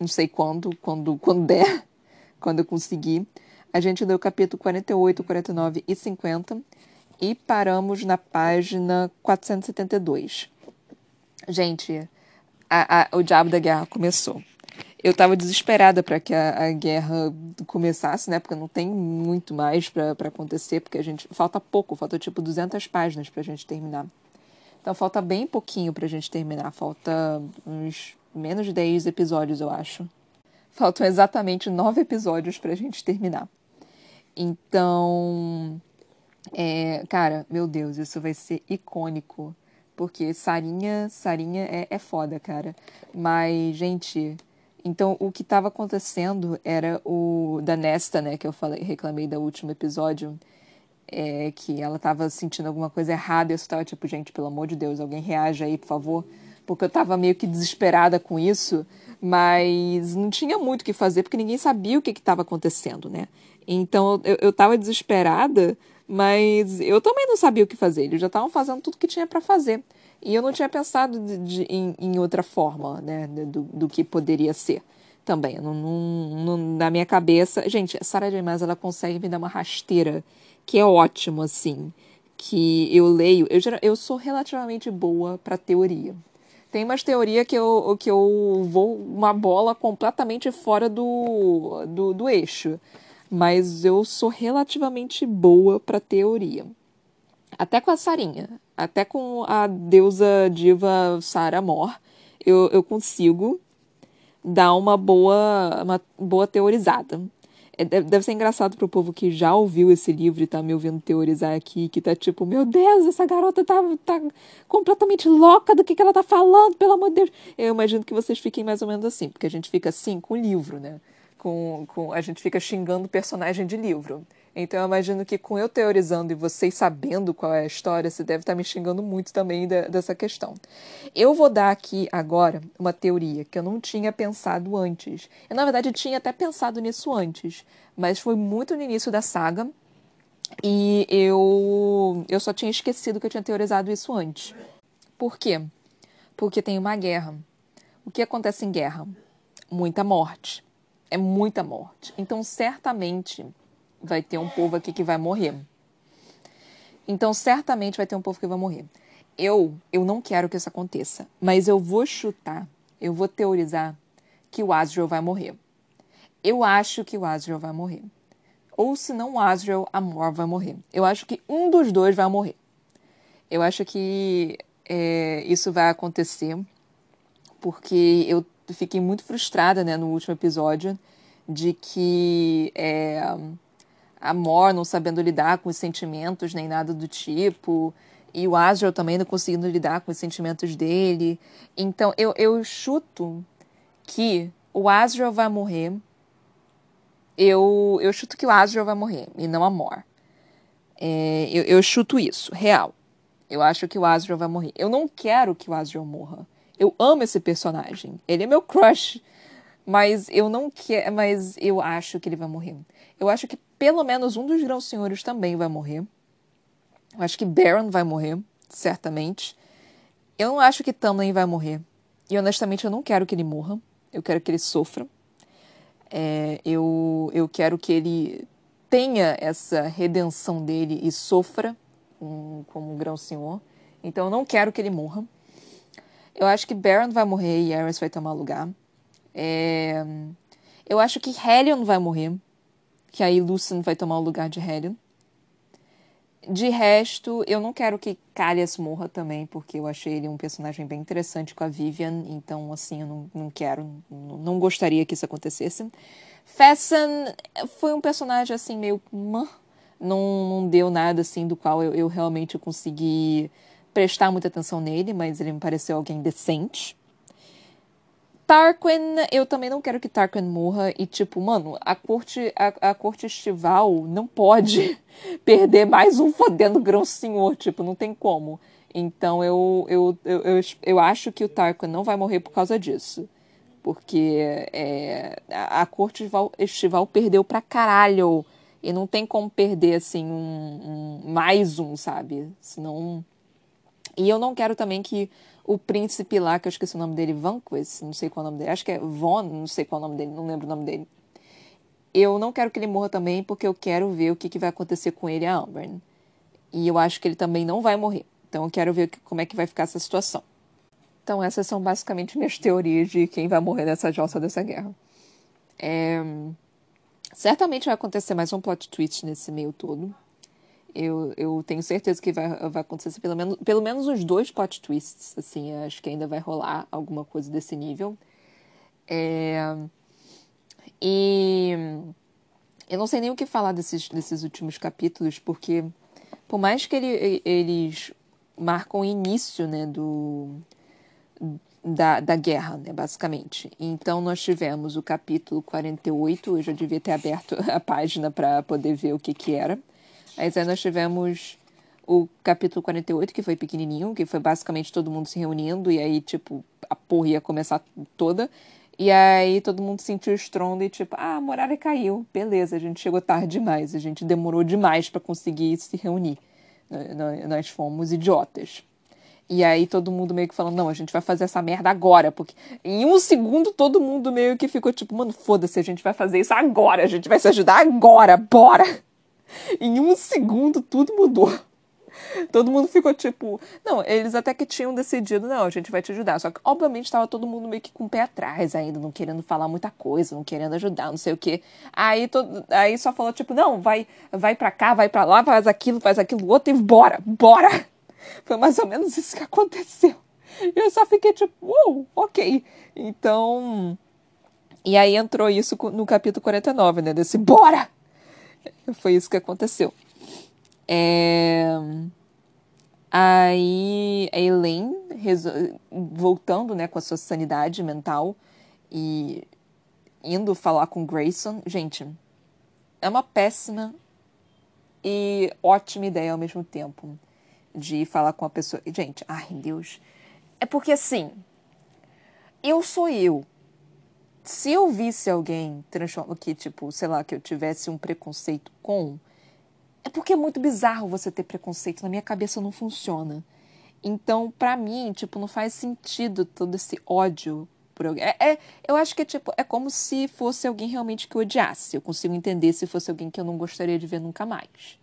Não sei quando, quando, quando der, quando eu conseguir. A gente deu capítulo 48, 49 e 50 e paramos na página 472. Gente, a, a, o Diabo da Guerra começou eu estava desesperada para que a, a, guerra começasse, né? Porque não tem muito mais para acontecer, porque a gente falta pouco, falta tipo 200 páginas para a gente terminar. Então falta bem pouquinho para a gente terminar, falta uns menos de 10 episódios, eu acho. Faltam exatamente nove episódios para a gente terminar. Então, é, cara, meu Deus, isso vai ser icônico. Porque Sarinha, Sarinha é, é foda, cara. Mas, gente, então, o que estava acontecendo era o da Nesta, né, que eu falei, reclamei do último episódio, é, que ela estava sentindo alguma coisa errada, e eu estava tipo, gente, pelo amor de Deus, alguém reage aí, por favor, porque eu estava meio que desesperada com isso, mas não tinha muito o que fazer, porque ninguém sabia o que estava acontecendo, né? Então, eu estava desesperada, mas eu também não sabia o que fazer, eles já estavam fazendo tudo que tinha para fazer. E eu não tinha pensado de, de, em, em, outra forma, né, do, do que poderia ser também. Não, não, não, na minha cabeça. Gente, a Sarah J. Maas, ela consegue me dar uma rasteira que é ótimo, assim. Que eu leio. Eu, eu sou relativamente boa para teoria. Tem umas teorias que eu, que eu vou uma bola completamente fora do, do, do eixo. Mas eu sou relativamente boa para teoria. Até com a Sarinha até com a deusa diva Sarah Moore, eu, eu consigo dar uma boa, uma boa teorizada. É, deve ser engraçado pro povo que já ouviu esse livro e tá me ouvindo teorizar aqui, que tá tipo, meu Deus, essa garota tá, tá completamente louca do que, que ela tá falando, pelo amor de Deus. Eu imagino que vocês fiquem mais ou menos assim, porque a gente fica assim com o livro, né? Com, com, a gente fica xingando personagem de livro. Então eu imagino que com eu teorizando e vocês sabendo qual é a história, você deve estar me xingando muito também da, dessa questão. Eu vou dar aqui agora uma teoria que eu não tinha pensado antes. Eu, na verdade, tinha até pensado nisso antes, mas foi muito no início da saga e eu, eu só tinha esquecido que eu tinha teorizado isso antes. Por quê? Porque tem uma guerra. O que acontece em guerra? Muita morte. É muita morte. Então, certamente vai ter um povo aqui que vai morrer. Então, certamente vai ter um povo que vai morrer. Eu, eu não quero que isso aconteça, mas eu vou chutar, eu vou teorizar que o Asriel vai morrer. Eu acho que o Asriel vai morrer. Ou se não o Asriel, a Mor vai morrer. Eu acho que um dos dois vai morrer. Eu acho que é, isso vai acontecer porque eu fiquei muito frustrada né, no último episódio de que é, Amor não sabendo lidar com os sentimentos nem nada do tipo, e o Asriel também não conseguindo lidar com os sentimentos dele. Então eu, eu chuto que o Asriel vai morrer. Eu, eu chuto que o Asriel vai morrer e não a Mor. É, eu, eu chuto isso, real. Eu acho que o Asriel vai morrer. Eu não quero que o Asriel morra. Eu amo esse personagem. Ele é meu crush. Mas eu não quero. Mas eu acho que ele vai morrer. Eu acho que pelo menos um dos grãos senhores também vai morrer. Eu acho que Baron vai morrer, certamente. Eu não acho que Tamlin vai morrer. E honestamente eu não quero que ele morra. Eu quero que ele sofra. É, eu, eu quero que ele tenha essa redenção dele e sofra um, como um grão senhor. Então eu não quero que ele morra. Eu acho que Baron vai morrer e Aerys vai tomar lugar. É, eu acho que Helion vai morrer que aí Lucien vai tomar o lugar de Helion. De resto, eu não quero que Callias morra também, porque eu achei ele um personagem bem interessante com a Vivian, então, assim, eu não, não quero, não, gostaria que isso acontecesse. Fasten foi um personagem assim meio. Não, não deu nada assim do qual eu, eu realmente consegui prestar muita atenção nele, mas ele me pareceu alguém decente. Tarquin, eu também não quero que Tarquin morra. E, tipo, mano, a corte, a, a corte estival não pode perder mais um fodendo grão senhor. Tipo, não tem como. Então eu, eu, eu, eu, eu acho que o Tarquin não vai morrer por causa disso. Porque é, a, a corte estival, perdeu pra caralho. E não tem como perder, assim, um, um mais um, sabe? Senão. E eu não quero também que o príncipe lá, que eu esqueci o nome dele, Vanquist, não sei qual é o nome dele, acho que é Von, não sei qual é o nome dele, não lembro o nome dele. Eu não quero que ele morra também, porque eu quero ver o que, que vai acontecer com ele a Amber. E eu acho que ele também não vai morrer. Então eu quero ver como é que vai ficar essa situação. Então essas são basicamente minhas teorias de quem vai morrer nessa jossa dessa guerra. É... Certamente vai acontecer mais um plot twist nesse meio todo. Eu, eu tenho certeza que vai, vai acontecer pelo menos, pelo menos os dois plot twists, assim, acho que ainda vai rolar alguma coisa desse nível. É, e eu não sei nem o que falar desses, desses últimos capítulos, porque por mais que ele, eles marcam o início, né, do, da, da guerra, né, basicamente. Então, nós tivemos o capítulo 48, eu já devia ter aberto a página para poder ver o que que era. Aí nós tivemos o capítulo 48, que foi pequenininho, que foi basicamente todo mundo se reunindo, e aí, tipo, a porra ia começar toda. E aí todo mundo sentiu o estrondo e tipo, ah, a muralha caiu, beleza, a gente chegou tarde demais, a gente demorou demais para conseguir se reunir. Nós fomos idiotas. E aí todo mundo meio que falando, não, a gente vai fazer essa merda agora, porque em um segundo todo mundo meio que ficou tipo, mano, foda-se, a gente vai fazer isso agora, a gente vai se ajudar agora, bora! Em um segundo tudo mudou. Todo mundo ficou tipo. Não, eles até que tinham decidido, não, a gente vai te ajudar. Só que, obviamente, estava todo mundo meio que com o pé atrás ainda, não querendo falar muita coisa, não querendo ajudar, não sei o quê. Aí, todo, aí só falou, tipo, não, vai, vai pra cá, vai pra lá, faz aquilo, faz aquilo outro e bora, bora! Foi mais ou menos isso que aconteceu. Eu só fiquei tipo, uou, ok. Então. E aí entrou isso no capítulo 49, né? Desse bora! Foi isso que aconteceu. É... Aí a Elaine, voltando né, com a sua sanidade mental e indo falar com Grayson, gente, é uma péssima e ótima ideia ao mesmo tempo de falar com a pessoa. Gente, ai Deus. É porque assim, eu sou eu se eu visse alguém que tipo, sei lá, que eu tivesse um preconceito com, é porque é muito bizarro você ter preconceito. Na minha cabeça não funciona. Então, para mim, tipo, não faz sentido todo esse ódio por alguém. É, é, eu acho que é tipo, é como se fosse alguém realmente que eu odiasse. Eu consigo entender se fosse alguém que eu não gostaria de ver nunca mais.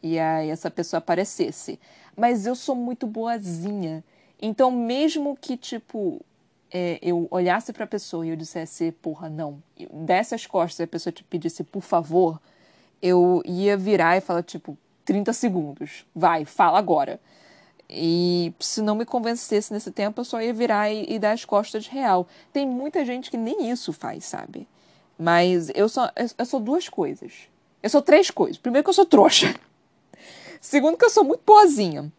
E aí essa pessoa aparecesse. Mas eu sou muito boazinha. Então, mesmo que, tipo, é, eu olhasse para a pessoa e eu dissesse, porra, não, desse as costas e a pessoa te pedisse, por favor, eu ia virar e falar, tipo, 30 segundos, vai, fala agora. E se não me convencesse nesse tempo, eu só ia virar e, e dar as costas real. Tem muita gente que nem isso faz, sabe? Mas eu sou, eu sou duas coisas. Eu sou três coisas. Primeiro que eu sou trouxa. Segundo que eu sou muito boazinha.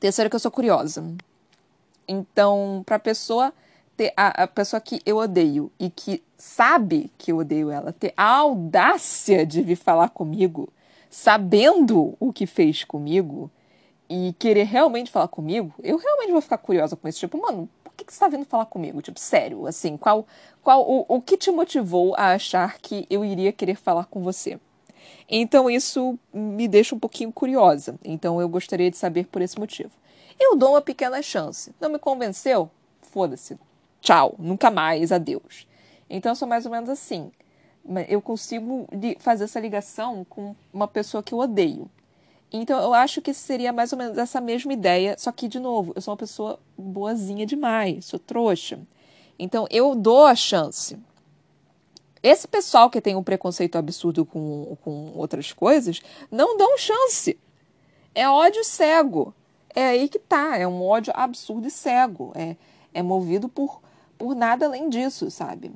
Terceiro que eu sou curiosa. Então, pra pessoa ter a, a pessoa que eu odeio e que sabe que eu odeio ela, ter a audácia de vir falar comigo, sabendo o que fez comigo e querer realmente falar comigo, eu realmente vou ficar curiosa com isso. Tipo, mano, por que, que você tá vindo falar comigo? Tipo, sério, assim, qual, qual o, o que te motivou a achar que eu iria querer falar com você? Então isso me deixa um pouquinho curiosa. Então eu gostaria de saber por esse motivo. Eu dou uma pequena chance. Não me convenceu? Foda-se tchau, nunca mais, adeus. Então eu sou mais ou menos assim. Eu consigo fazer essa ligação com uma pessoa que eu odeio. Então eu acho que seria mais ou menos essa mesma ideia, só que, de novo, eu sou uma pessoa boazinha demais, sou trouxa. Então eu dou a chance. Esse pessoal que tem um preconceito absurdo com, com outras coisas, não dão chance. É ódio cego. É aí que tá. É um ódio absurdo e cego. É, é movido por por nada além disso, sabe?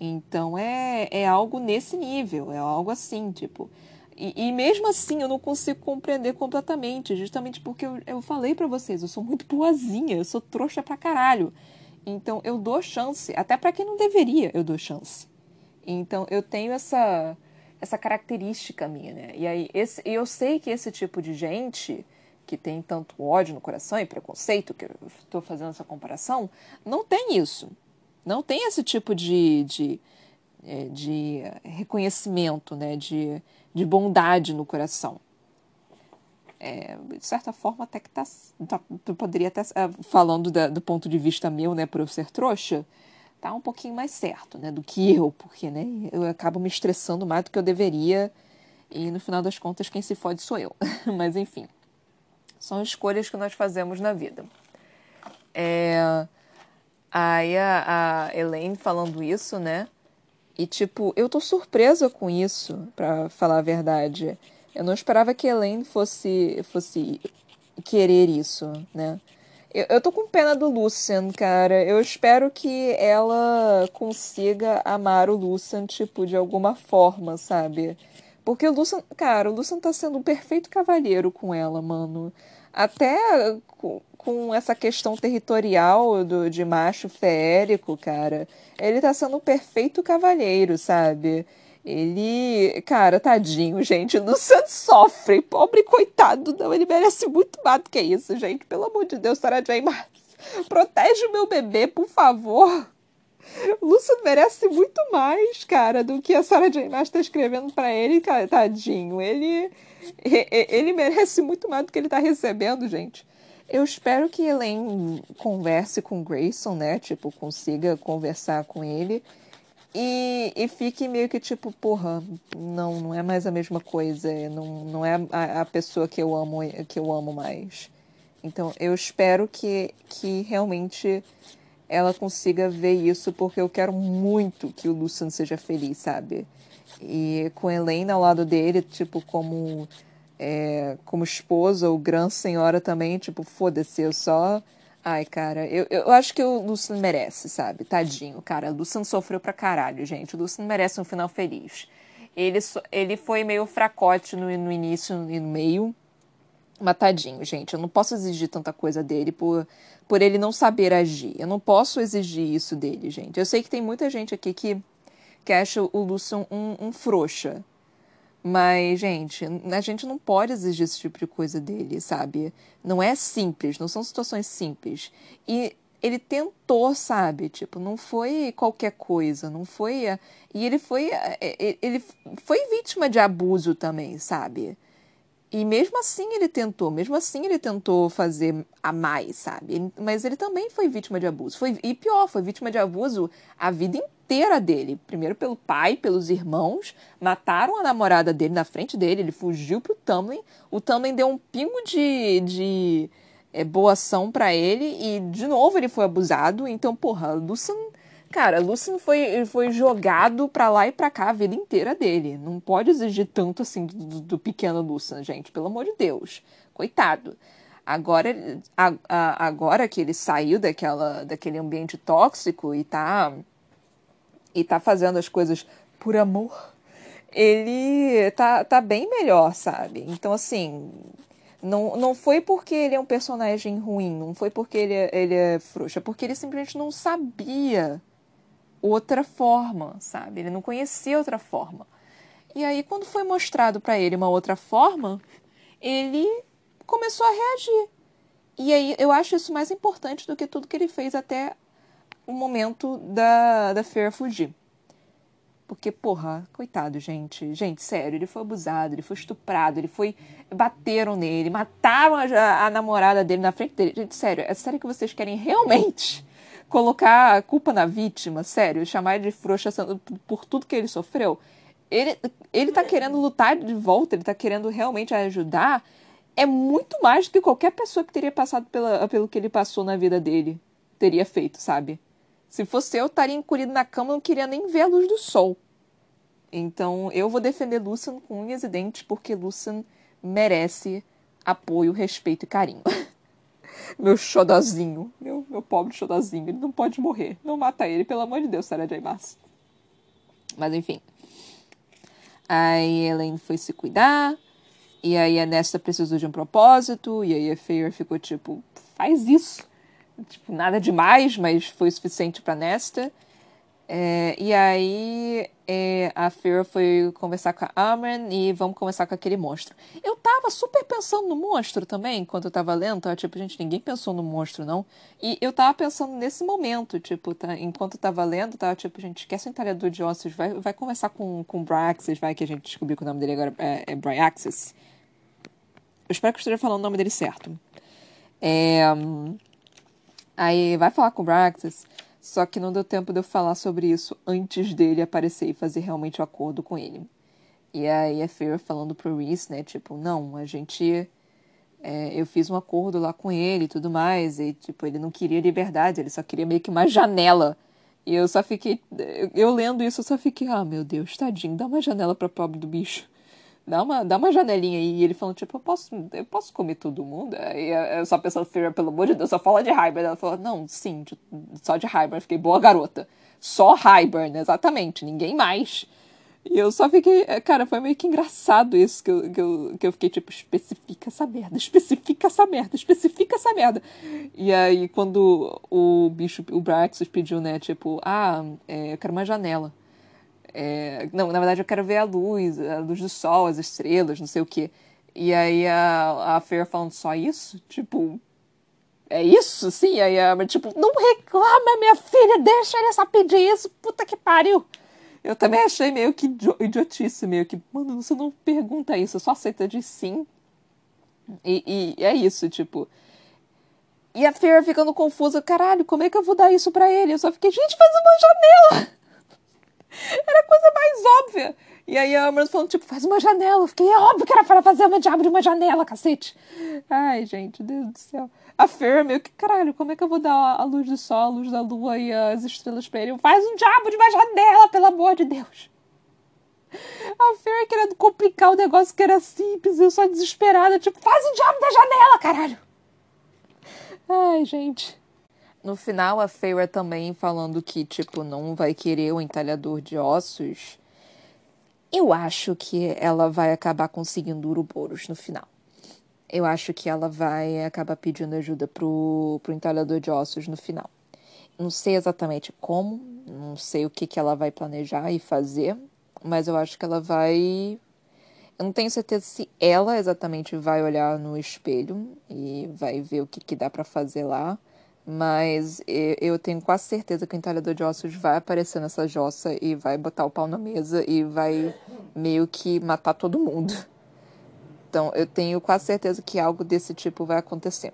Então é, é algo nesse nível, é algo assim, tipo. E, e mesmo assim eu não consigo compreender completamente, justamente porque eu, eu falei para vocês, eu sou muito boazinha, eu sou trouxa pra caralho. Então eu dou chance, até para quem não deveria, eu dou chance. Então eu tenho essa essa característica minha, né? E aí esse, eu sei que esse tipo de gente que tem tanto ódio no coração e preconceito, que eu estou fazendo essa comparação, não tem isso. Não tem esse tipo de, de, é, de reconhecimento, né? de, de bondade no coração. É, de certa forma, até que tá, tá poderia até, é, falando da, do ponto de vista meu, né, por eu ser trouxa, tá um pouquinho mais certo, né, do que eu, porque, né, eu acabo me estressando mais do que eu deveria e no final das contas quem se fode sou eu. Mas enfim, são escolhas que nós fazemos na vida. É, aí a, a Elaine falando isso, né, e tipo, eu tô surpresa com isso, para falar a verdade. Eu não esperava que Elaine fosse, fosse querer isso, né? Eu, eu tô com pena do Lucian, cara. Eu espero que ela consiga amar o Lucian, tipo, de alguma forma, sabe? Porque o Lucian, cara, o Lucian tá sendo um perfeito cavalheiro com ela, mano. Até com, essa questão territorial do, de macho feérico, cara. Ele tá sendo um perfeito cavalheiro, sabe? Ele, cara, tadinho, gente, o Luciano sofre, pobre coitado, não, ele merece muito mais do que isso, gente, pelo amor de Deus, Sarah J. Maas, protege o meu bebê, por favor. O Luciano merece muito mais, cara, do que a Sarah J. Maas tá escrevendo para ele, tadinho, ele, ele merece muito mais do que ele tá recebendo, gente. Eu espero que Elaine converse com Grayson, né, tipo, consiga conversar com ele e, e fique meio que tipo, porra, não, não é mais a mesma coisa, não, não é a, a pessoa que eu amo que eu amo mais. Então eu espero que, que realmente ela consiga ver isso, porque eu quero muito que o Lucian seja feliz, sabe? E com Helena ao lado dele, tipo, como, é, como esposa ou grande senhora também, tipo, foda-se, eu só Ai, cara, eu, eu acho que o Lucian merece, sabe? Tadinho, cara. O Lucian sofreu pra caralho, gente. O Lucian merece um final feliz. Ele, ele foi meio fracote no, no início e no meio. Mas tadinho, gente. Eu não posso exigir tanta coisa dele por, por ele não saber agir. Eu não posso exigir isso dele, gente. Eu sei que tem muita gente aqui que, que acha o Lucian um, um frouxa. Mas, gente, a gente não pode exigir esse tipo de coisa dele, sabe? Não é simples, não são situações simples. E ele tentou, sabe? Tipo, não foi qualquer coisa, não foi. E ele foi. Ele foi vítima de abuso também, sabe? E mesmo assim ele tentou, mesmo assim ele tentou fazer a mais, sabe? Mas ele também foi vítima de abuso. Foi, e pior, foi vítima de abuso a vida inteira dele. Primeiro pelo pai, pelos irmãos, mataram a namorada dele na frente dele, ele fugiu pro Tamlin. O Tamlin deu um pingo de, de é, boa ação para ele e de novo ele foi abusado. Então, porra, Lucian Cara, Lucian foi, foi jogado pra lá e pra cá a vida inteira dele. Não pode exigir tanto assim do, do pequeno Lucian, gente. Pelo amor de Deus. Coitado. Agora, a, a, agora que ele saiu daquela, daquele ambiente tóxico e tá, e tá fazendo as coisas por amor, ele tá, tá bem melhor, sabe? Então, assim, não, não foi porque ele é um personagem ruim, não foi porque ele é, ele é frouxo, é porque ele simplesmente não sabia outra forma, sabe? Ele não conhecia outra forma. E aí, quando foi mostrado para ele uma outra forma, ele começou a reagir. E aí, eu acho isso mais importante do que tudo que ele fez até o momento da, da Fer fugir. Porque, porra, coitado, gente. Gente, sério, ele foi abusado, ele foi estuprado, ele foi. Bateram nele, mataram a, a namorada dele na frente dele. Gente, sério, é sério que vocês querem realmente colocar a culpa na vítima, sério, chamar ele de frouxa por tudo que ele sofreu. Ele, ele tá querendo lutar de volta, ele tá querendo realmente ajudar. É muito mais do que qualquer pessoa que teria passado pela, pelo que ele passou na vida dele teria feito, sabe? Se fosse eu, estaria encolhido na cama, não queria nem ver a luz do sol. Então, eu vou defender Lucian com unhas e dentes, porque Lucian merece apoio, respeito e carinho. meu xodozinho, meu, meu pobre xodozinho, ele não pode morrer. Não mata ele, pelo amor de Deus, Sarah J. Maas. Mas enfim. Aí Elaine foi se cuidar. E aí a Nesta precisou de um propósito. E aí a Fair ficou tipo, faz isso. Tipo, nada demais, mas foi suficiente pra Nesta. É, e aí é, a Fear foi conversar com a Amran e vamos conversar com aquele monstro. Eu tava super pensando no monstro também, enquanto eu tava lendo, tava tipo, gente, ninguém pensou no monstro, não. E eu tava pensando nesse momento, tipo, tá, enquanto eu tava lendo, tava tipo, gente, esquece o entalhador de ossos, vai, vai conversar com, com o Bryaxis, vai, que a gente descobriu que o nome dele agora é, é. Eu espero que eu esteja falando o nome dele certo. É, aí vai falar com o Bryaxis. Só que não deu tempo de eu falar sobre isso antes dele aparecer e fazer realmente o um acordo com ele. E aí a Fear falando pro Reese, né? Tipo, não, a gente. É, eu fiz um acordo lá com ele e tudo mais. E, tipo, ele não queria liberdade, ele só queria meio que uma janela. E eu só fiquei. Eu, eu lendo isso, eu só fiquei, ah, meu Deus, tadinho, dá uma janela pra pobre do bicho dá uma, dá uma janelinha aí. E ele falando, tipo, eu posso, eu posso comer todo mundo? Eu só pensando, Fear, pelo amor de Deus, só fala de Hybern. Ela falou, não, sim, só de Hybern. Fiquei boa garota. Só Hybern, exatamente, ninguém mais. E eu só fiquei, cara, foi meio que engraçado isso, que eu, que eu, que eu fiquei tipo, especifica essa merda, especifica essa merda, especifica essa merda. E aí, quando o bicho, o Braxus pediu, né, tipo, ah, é, eu quero uma janela. É, não, na verdade eu quero ver a luz, a luz do sol, as estrelas, não sei o quê. E aí a, a Fair falando só isso? Tipo, é isso? Sim, aí a tipo, não reclama, minha filha, deixa ele só pedir isso, puta que pariu. Eu também achei meio que idiotice, meio que, mano, você não pergunta isso, só aceita de sim. E, e é isso, tipo. E a Fair ficando confusa, caralho, como é que eu vou dar isso pra ele? Eu só fiquei, gente, faz uma janela! Era a coisa mais óbvia. E aí a Amanda falando, tipo, faz uma janela. Eu fiquei, é óbvio que era para fazer uma diabo de uma janela, cacete. Ai, gente, Deus do céu. A Fer, que, caralho, como é que eu vou dar a luz do sol, a luz da lua e as estrelas pra ele? Faz um diabo de uma janela, pelo amor de Deus. A Fer querendo complicar o negócio que era simples, eu só desesperada, tipo, faz um diabo da janela, caralho. Ai, gente. No final, a Feyre também falando que, tipo, não vai querer o entalhador de ossos. Eu acho que ela vai acabar conseguindo Uroboros no final. Eu acho que ela vai acabar pedindo ajuda pro, pro entalhador de ossos no final. Não sei exatamente como, não sei o que, que ela vai planejar e fazer, mas eu acho que ela vai. Eu não tenho certeza se ela exatamente vai olhar no espelho e vai ver o que, que dá para fazer lá mas eu tenho quase certeza que o entalhador de ossos vai aparecer nessa jossa e vai botar o pau na mesa e vai meio que matar todo mundo. Então eu tenho quase certeza que algo desse tipo vai acontecer.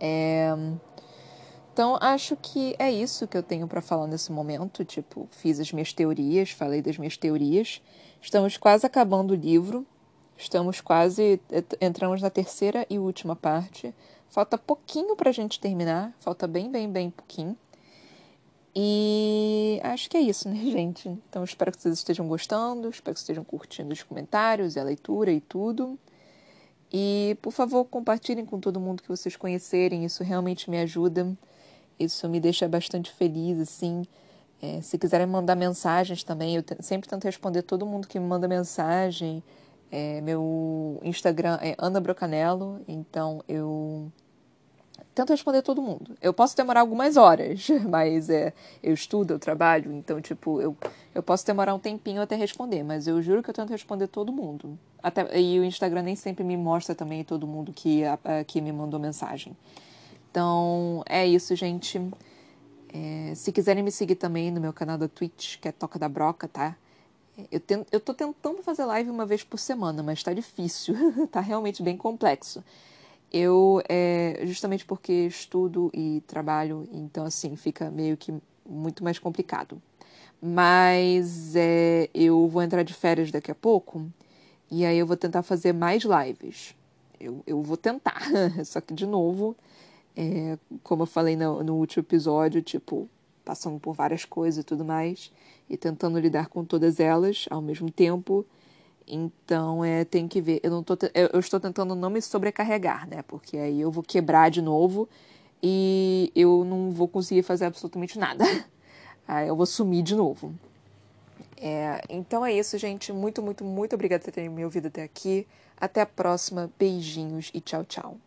É... Então acho que é isso que eu tenho para falar nesse momento. Tipo, fiz as minhas teorias, falei das minhas teorias. Estamos quase acabando o livro. Estamos quase. Entramos na terceira e última parte. Falta pouquinho para a gente terminar, falta bem, bem, bem pouquinho. E acho que é isso, né, gente? Então espero que vocês estejam gostando, espero que vocês estejam curtindo os comentários, a leitura e tudo. E por favor, compartilhem com todo mundo que vocês conhecerem, isso realmente me ajuda. Isso me deixa bastante feliz, assim. É, se quiserem mandar mensagens também, eu sempre tento responder todo mundo que me manda mensagem. É, meu Instagram é Ana Brocanello, então eu tento responder todo mundo. Eu posso demorar algumas horas, mas é, eu estudo, eu trabalho, então, tipo, eu, eu posso demorar um tempinho até responder, mas eu juro que eu tento responder todo mundo. Até, e o Instagram nem sempre me mostra também todo mundo que, a, que me mandou mensagem. Então, é isso, gente. É, se quiserem me seguir também no meu canal da Twitch, que é Toca da Broca, tá? Eu, tento, eu tô tentando fazer live uma vez por semana, mas tá difícil. tá realmente bem complexo. Eu, é, justamente porque estudo e trabalho, então assim, fica meio que muito mais complicado. Mas é, eu vou entrar de férias daqui a pouco e aí eu vou tentar fazer mais lives. Eu, eu vou tentar, só que de novo, é, como eu falei no, no último episódio, tipo, passando por várias coisas e tudo mais, e tentando lidar com todas elas ao mesmo tempo. Então, é, tem que ver. Eu, não tô, eu estou tentando não me sobrecarregar, né? Porque aí eu vou quebrar de novo e eu não vou conseguir fazer absolutamente nada. Aí eu vou sumir de novo. É, então é isso, gente. Muito, muito, muito obrigada por terem me ouvido até aqui. Até a próxima. Beijinhos e tchau, tchau.